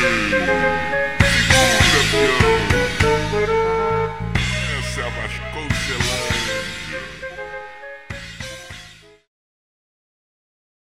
Hey.